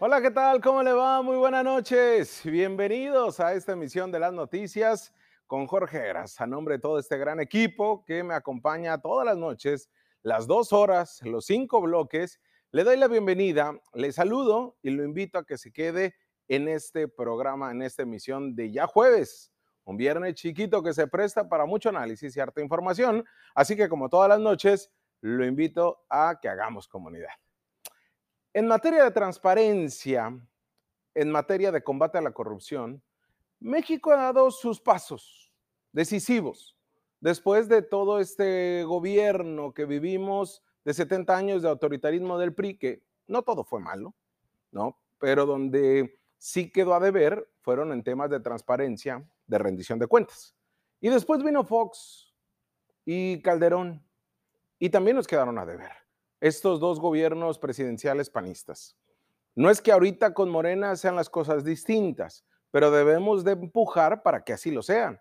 Hola, ¿qué tal? ¿Cómo le va? Muy buenas noches. Bienvenidos a esta emisión de las noticias con Jorge Heras, a nombre de todo este gran equipo que me acompaña todas las noches, las dos horas, los cinco bloques. Le doy la bienvenida, le saludo y lo invito a que se quede en este programa, en esta emisión de ya jueves, un viernes chiquito que se presta para mucho análisis y harta información. Así que como todas las noches, lo invito a que hagamos comunidad. En materia de transparencia, en materia de combate a la corrupción, México ha dado sus pasos decisivos después de todo este gobierno que vivimos de 70 años de autoritarismo del PRI, que no todo fue malo, ¿no? Pero donde sí quedó a deber fueron en temas de transparencia, de rendición de cuentas. Y después vino Fox y Calderón, y también nos quedaron a deber estos dos gobiernos presidenciales panistas. No es que ahorita con Morena sean las cosas distintas, pero debemos de empujar para que así lo sean.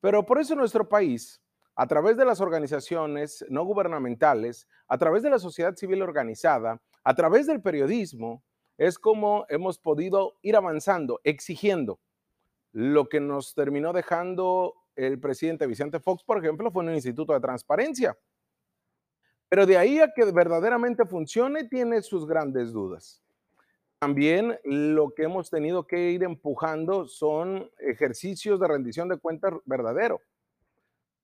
Pero por eso nuestro país, a través de las organizaciones no gubernamentales, a través de la sociedad civil organizada, a través del periodismo, es como hemos podido ir avanzando, exigiendo. Lo que nos terminó dejando el presidente Vicente Fox, por ejemplo, fue un instituto de transparencia. Pero de ahí a que verdaderamente funcione, tiene sus grandes dudas. También lo que hemos tenido que ir empujando son ejercicios de rendición de cuentas verdadero.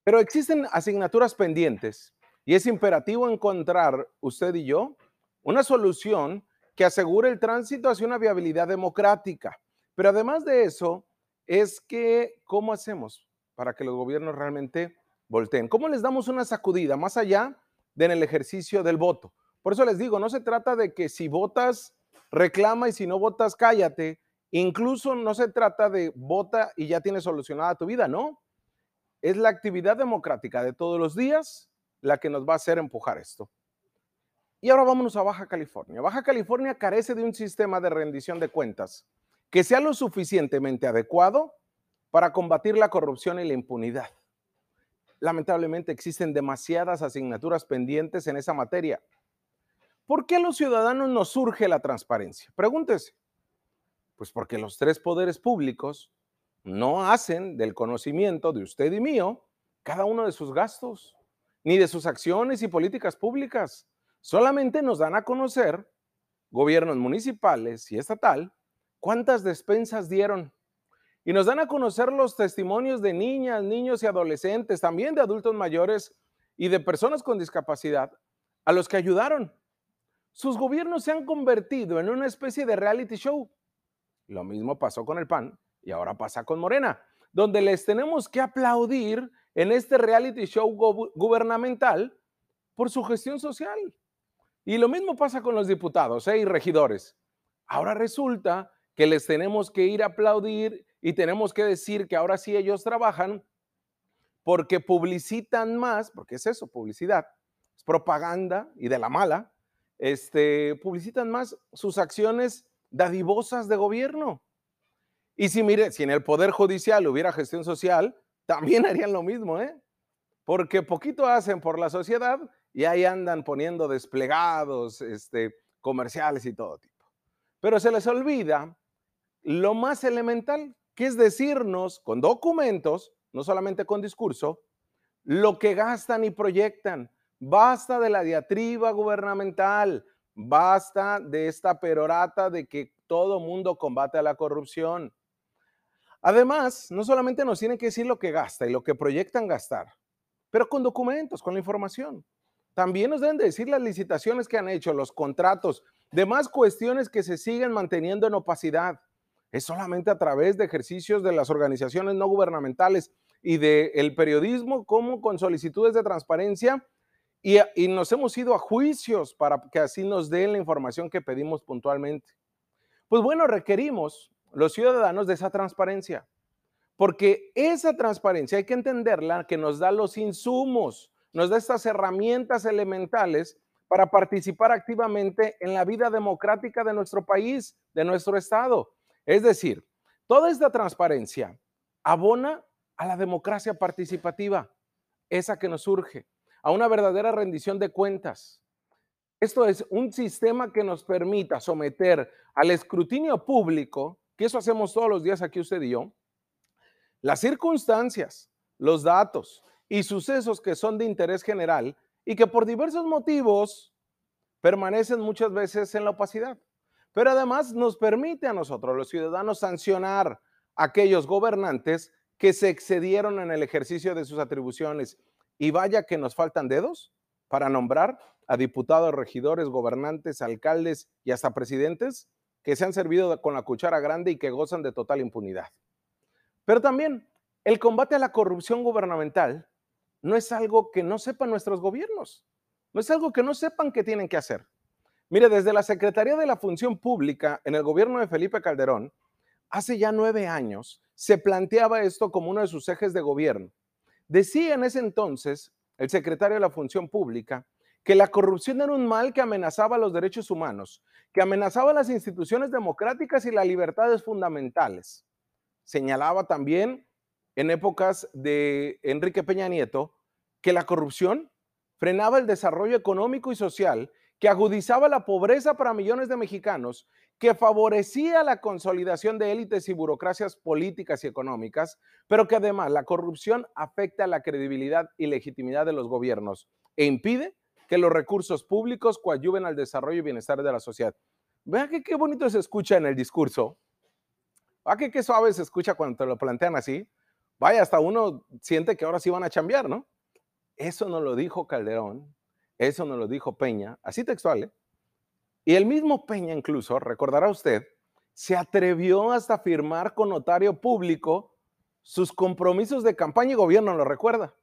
Pero existen asignaturas pendientes y es imperativo encontrar, usted y yo, una solución que asegure el tránsito hacia una viabilidad democrática. Pero además de eso, es que, ¿cómo hacemos para que los gobiernos realmente volteen? ¿Cómo les damos una sacudida más allá en el ejercicio del voto. Por eso les digo, no se trata de que si votas, reclama y si no votas, cállate. Incluso no se trata de vota y ya tienes solucionada tu vida, no. Es la actividad democrática de todos los días la que nos va a hacer empujar esto. Y ahora vámonos a Baja California. Baja California carece de un sistema de rendición de cuentas que sea lo suficientemente adecuado para combatir la corrupción y la impunidad lamentablemente existen demasiadas asignaturas pendientes en esa materia. ¿Por qué a los ciudadanos nos surge la transparencia? Pregúntese. Pues porque los tres poderes públicos no hacen del conocimiento de usted y mío cada uno de sus gastos, ni de sus acciones y políticas públicas. Solamente nos dan a conocer, gobiernos municipales y estatal, cuántas despensas dieron, y nos dan a conocer los testimonios de niñas, niños y adolescentes, también de adultos mayores y de personas con discapacidad, a los que ayudaron. Sus gobiernos se han convertido en una especie de reality show. Lo mismo pasó con el PAN y ahora pasa con Morena, donde les tenemos que aplaudir en este reality show gubernamental por su gestión social. Y lo mismo pasa con los diputados ¿eh? y regidores. Ahora resulta que les tenemos que ir a aplaudir y tenemos que decir que ahora sí ellos trabajan porque publicitan más, porque es eso, publicidad, es propaganda y de la mala, este, publicitan más sus acciones dadivosas de gobierno. Y si mire, si en el Poder Judicial hubiera gestión social, también harían lo mismo, ¿eh? Porque poquito hacen por la sociedad y ahí andan poniendo desplegados, este, comerciales y todo tipo. Pero se les olvida lo más elemental, que es decirnos con documentos, no solamente con discurso, lo que gastan y proyectan. Basta de la diatriba gubernamental, basta de esta perorata de que todo mundo combate a la corrupción. Además, no solamente nos tienen que decir lo que gasta y lo que proyectan gastar, pero con documentos, con la información. También nos deben decir las licitaciones que han hecho, los contratos, demás cuestiones que se siguen manteniendo en opacidad es solamente a través de ejercicios de las organizaciones no gubernamentales y del periodismo como con solicitudes de transparencia y, y, nos hemos ido a juicios para que así nos den la información que pedimos puntualmente. Pues bueno, requerimos los ciudadanos de esa transparencia, porque esa transparencia hay que entenderla que nos da los insumos, nos da estas herramientas elementales para participar activamente en la vida democrática de nuestro país, de nuestro Estado. Es decir, toda esta transparencia abona a la democracia participativa, esa que nos surge, a una verdadera rendición de cuentas. Esto es un sistema que nos permita someter al escrutinio público, que eso hacemos todos los días aquí usted y yo, las circunstancias, los datos y sucesos que son de interés general y que por diversos motivos permanecen muchas veces en la opacidad. Pero además nos permite a nosotros, los ciudadanos, sancionar a aquellos gobernantes que se excedieron en el ejercicio de sus atribuciones. Y vaya que nos faltan dedos para nombrar a diputados, regidores, gobernantes, alcaldes y hasta presidentes que se han servido con la cuchara grande y que gozan de total impunidad. Pero también el combate a la corrupción gubernamental no es algo que no sepan nuestros gobiernos, no es algo que no sepan que tienen que hacer. Mire, desde la Secretaría de la Función Pública en el gobierno de Felipe Calderón, hace ya nueve años se planteaba esto como uno de sus ejes de gobierno. Decía en ese entonces el secretario de la Función Pública que la corrupción era un mal que amenazaba los derechos humanos, que amenazaba las instituciones democráticas y las libertades fundamentales. Señalaba también en épocas de Enrique Peña Nieto que la corrupción frenaba el desarrollo económico y social, que agudizaba la pobreza para millones de mexicanos, que favorecía la consolidación de élites y burocracias políticas y económicas, pero que además la corrupción afecta la credibilidad y legitimidad de los gobiernos e impide que los recursos públicos coadyuven al desarrollo y bienestar de la sociedad. Vean que qué bonito se escucha en el discurso. Vean que qué suave se escucha cuando te lo plantean así. Vaya, hasta uno siente que ahora sí van a chambear, ¿no? Eso no lo dijo Calderón, eso no lo dijo Peña, así textual, ¿eh? Y el mismo Peña incluso, recordará usted, se atrevió hasta firmar con notario público sus compromisos de campaña y gobierno, ¿lo recuerda?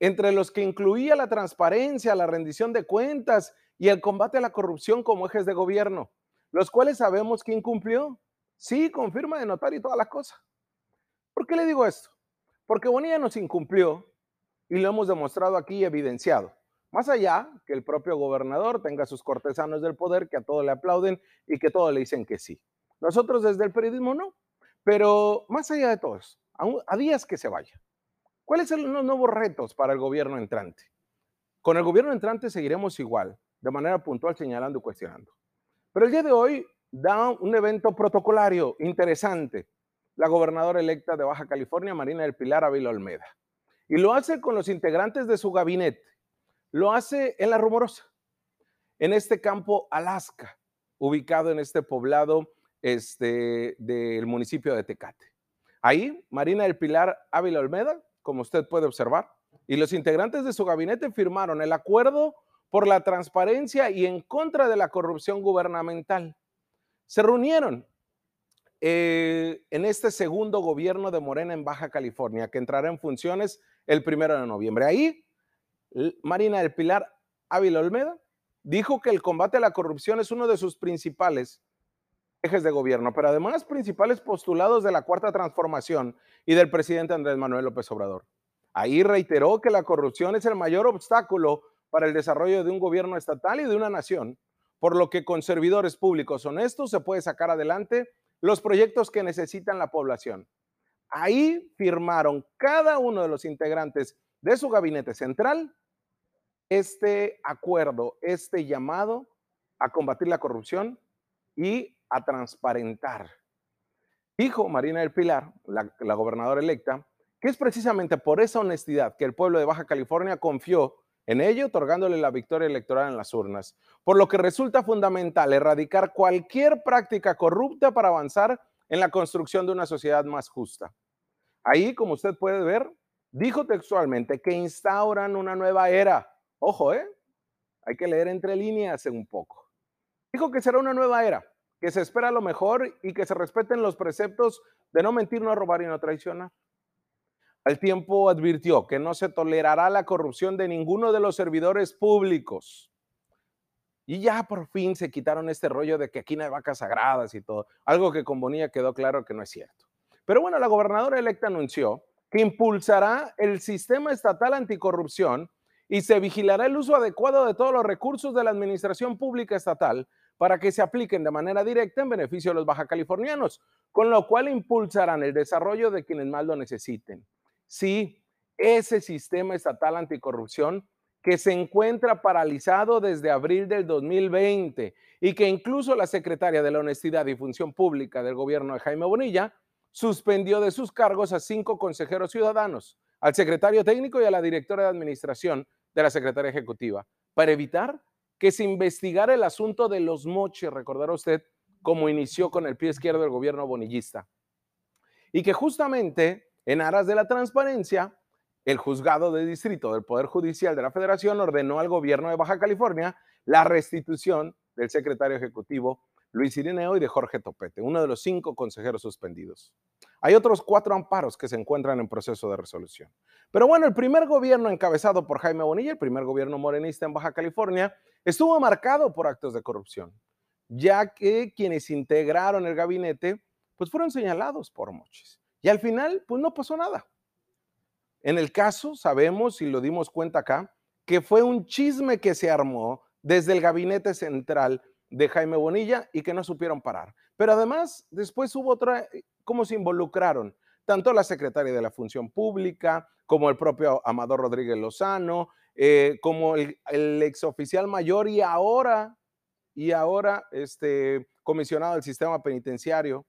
Entre los que incluía la transparencia, la rendición de cuentas y el combate a la corrupción como ejes de gobierno, los cuales sabemos que incumplió. Sí, confirma de notario y toda la cosa. ¿Por qué le digo esto? Porque Bonilla nos incumplió y lo hemos demostrado aquí y evidenciado. Más allá que el propio gobernador tenga sus cortesanos del poder que a todo le aplauden y que todo le dicen que sí. Nosotros desde el periodismo no. Pero más allá de todo eso, a, días que se vaya, ¿cuáles son los nuevos retos para el gobierno entrante? Con el gobierno entrante seguiremos igual, de manera puntual señalando y cuestionando. Pero el día de hoy da un evento protocolario interesante. La gobernadora electa de Baja California, Marina del Pilar Ávila Olmeda. Y lo hace con los integrantes de su gabinete lo hace en La Rumorosa, en este campo Alaska, ubicado en este poblado este, del municipio de Tecate. Ahí, Marina del Pilar Ávila Olmeda, como usted puede observar, y los integrantes de su gabinete firmaron el acuerdo por la transparencia y en contra de la corrupción gubernamental. Se reunieron eh, en este segundo gobierno de Morena en Baja California, que entrará en funciones el primero de noviembre. Ahí Marina del Pilar Ávila Olmeda dijo que el combate a la corrupción es uno de sus principales ejes de gobierno, pero además principales postulados de la cuarta transformación y del presidente Andrés Manuel López Obrador. Ahí reiteró que la corrupción es el mayor obstáculo para el desarrollo de un gobierno estatal y de una nación, por lo que con servidores públicos honestos se puede sacar adelante los proyectos que necesitan la población. Ahí firmaron cada uno de los integrantes de su gabinete central este acuerdo, este llamado a combatir la corrupción y a transparentar. Dijo Marina del Pilar, la, gobernadora electa, que es precisamente por esa honestidad que el pueblo de Baja California confió en ello, otorgándole la victoria electoral en las urnas, por lo que resulta fundamental erradicar cualquier práctica corrupta para avanzar en la construcción de una sociedad más justa. Ahí, como usted puede ver, dijo textualmente que instauran una nueva era. Ojo, ¿eh? Hay que leer entre líneas un poco. Dijo que será una nueva era, que se espera lo mejor y que se respeten los preceptos de no mentir, no robar y no traicionar. Al tiempo advirtió que no se tolerará la corrupción de ninguno de los servidores públicos. Y ya por fin se quitaron este rollo de que aquí no hay vacas sagradas y todo, algo que con Bonilla quedó claro que no es cierto. Pero bueno, la gobernadora electa anunció que impulsará el sistema estatal anticorrupción y se vigilará el uso adecuado de todos los recursos de la administración pública estatal para que se apliquen de manera directa en beneficio de los baja californianos, con lo cual impulsarán el desarrollo de quienes más lo necesiten. Sí, ese sistema estatal anticorrupción que se encuentra paralizado desde abril del 2020 y que incluso la secretaria de la Honestidad y Función Pública del gobierno de Jaime Bonilla suspendió de sus cargos a cinco consejeros ciudadanos, al secretario técnico y a la directora de administración de la Secretaría Ejecutiva, para evitar que se investigara el asunto de los moches, recordará usted, como inició con el pie izquierdo del gobierno bonillista. Y que justamente en aras de la transparencia, el juzgado de distrito del Poder Judicial de la Federación ordenó al gobierno de Baja California la restitución del secretario ejecutivo Luis Irineo y de Jorge Topete, uno de los cinco consejeros suspendidos. Hay otros cuatro amparos que se encuentran en proceso de resolución. Pero bueno, el primer gobierno encabezado por Jaime Bonilla, el primer gobierno morenista en Baja California, estuvo marcado por actos de corrupción, ya que quienes integraron el gabinete, pues fueron señalados por moches. Y al final, pues no pasó nada. En el caso, sabemos y lo dimos cuenta acá, que fue un chisme que se armó desde el gabinete central de Jaime Bonilla y que no supieron parar. Pero además, después hubo otra, eh, cómo se involucraron tanto la secretaria de la Función Pública, como el propio Amador Rodríguez Lozano, eh, como el, el exoficial mayor y ahora, y ahora este comisionado del sistema penitenciario.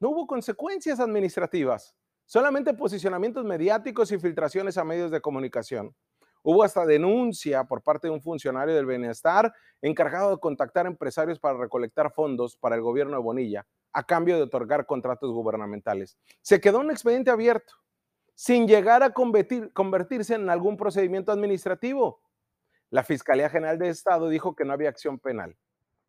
No hubo consecuencias administrativas, solamente posicionamientos mediáticos y filtraciones a medios de comunicación. Hubo hasta denuncia por parte de un funcionario del bienestar encargado de contactar empresarios para recolectar fondos para el gobierno de Bonilla a cambio de otorgar contratos gubernamentales. Se quedó un expediente abierto sin llegar a convertirse en algún procedimiento administrativo. La Fiscalía General de Estado dijo que no había acción penal.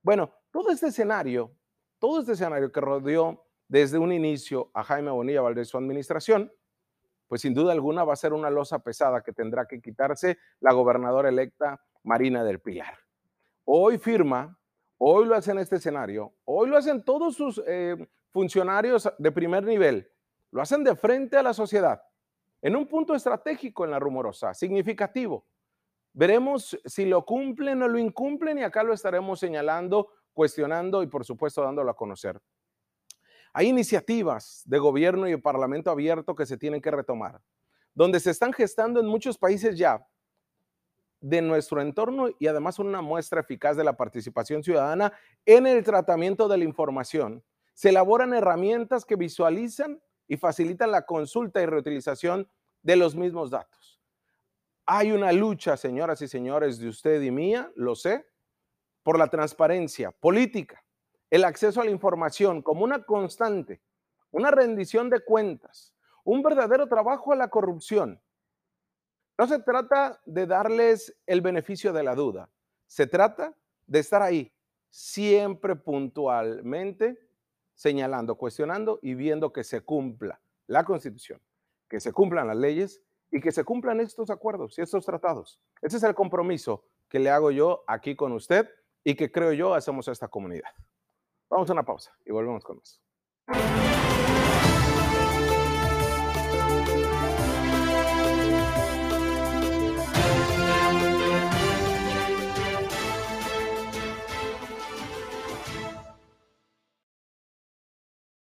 Bueno, todo este escenario, todo este escenario que rodeó desde un inicio a Jaime Bonilla Valdés su administración, pues sin duda alguna va a ser una losa pesada que tendrá que quitarse la gobernadora electa Marina del Pilar. Hoy firma, hoy lo hace en este escenario, hoy lo hacen todos sus eh, funcionarios de primer nivel, lo hacen de frente a la sociedad, en un punto estratégico en la rumorosa, significativo. Veremos si lo cumplen o lo incumplen y acá lo estaremos señalando, cuestionando y por supuesto dándolo a conocer. Hay iniciativas de gobierno y de parlamento abierto que se tienen que retomar, donde se están gestando en muchos países ya de nuestro entorno y además una muestra eficaz de la participación ciudadana en el tratamiento de la información. Se elaboran herramientas que visualizan y facilitan la consulta y reutilización de los mismos datos. Hay una lucha, señoras y señores, de usted y mía, lo sé, por la transparencia política, el acceso a la información como una constante, una rendición de cuentas, un verdadero trabajo a la corrupción. No se trata de darles el beneficio de la duda, se trata de estar ahí siempre puntualmente señalando, cuestionando y viendo que se cumpla la constitución, que se cumplan las leyes y que se cumplan estos acuerdos y estos tratados. Ese es el compromiso que le hago yo aquí con usted y que creo yo hacemos a esta comunidad. Vamos a una pausa y volvemos con eso.